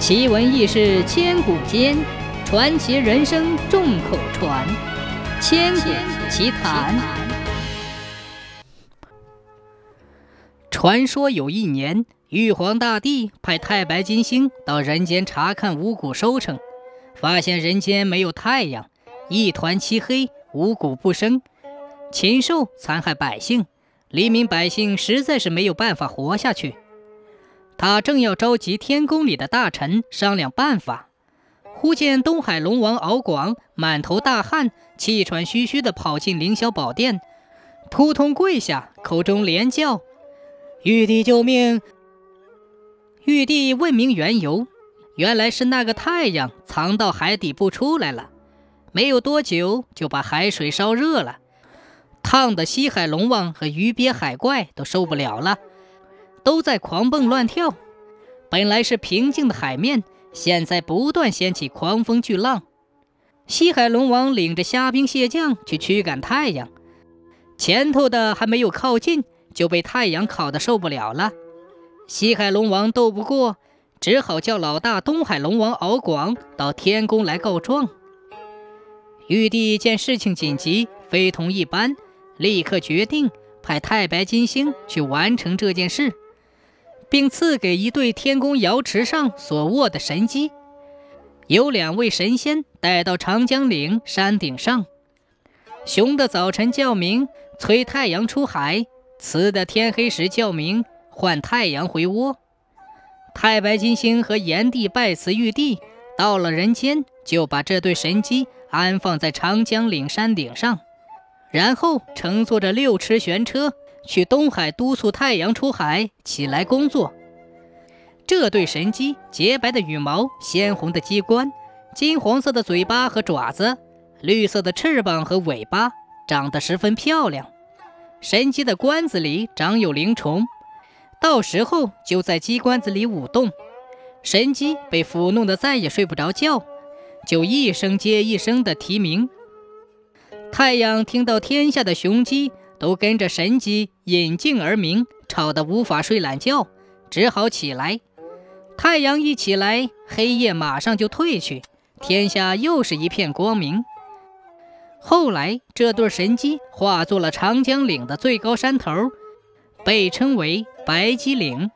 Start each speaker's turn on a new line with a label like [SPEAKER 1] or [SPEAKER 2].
[SPEAKER 1] 奇闻异事千古间，传奇人生众口传。千古奇谈。传说有一年，玉皇大帝派太白金星到人间查看五谷收成，发现人间没有太阳，一团漆黑，五谷不生，禽兽残害百姓，黎民百姓实在是没有办法活下去。他正要召集天宫里的大臣商量办法，忽见东海龙王敖广满头大汗、气喘吁吁地跑进凌霄宝殿，扑通跪下，口中连叫：“玉帝救命！”玉帝问明缘由，原来是那个太阳藏到海底不出来了，没有多久就把海水烧热了，烫得西海龙王和鱼鳖海怪都受不了了。都在狂蹦乱跳，本来是平静的海面，现在不断掀起狂风巨浪。西海龙王领着虾兵蟹将去驱赶太阳，前头的还没有靠近，就被太阳烤得受不了了。西海龙王斗不过，只好叫老大东海龙王敖广到天宫来告状。玉帝见事情紧急，非同一般，立刻决定派太白金星去完成这件事。并赐给一对天宫瑶池上所握的神机，有两位神仙带到长江岭山顶上。雄的早晨叫鸣，催太阳出海；雌的天黑时叫鸣，唤太阳回窝。太白金星和炎帝拜辞玉帝，到了人间，就把这对神机安放在长江岭山顶上，然后乘坐着六尺玄车。去东海督促太阳出海起来工作。这对神鸡，洁白的羽毛，鲜红的鸡冠，金黄色的嘴巴和爪子，绿色的翅膀和尾巴，长得十分漂亮。神鸡的冠子里长有灵虫，到时候就在鸡冠子里舞动。神鸡被抚弄得再也睡不着觉，就一声接一声的啼鸣。太阳听到天下的雄鸡。都跟着神机引颈而鸣，吵得无法睡懒觉，只好起来。太阳一起来，黑夜马上就退去，天下又是一片光明。后来，这对神鸡化作了长江岭的最高山头，被称为白鸡岭。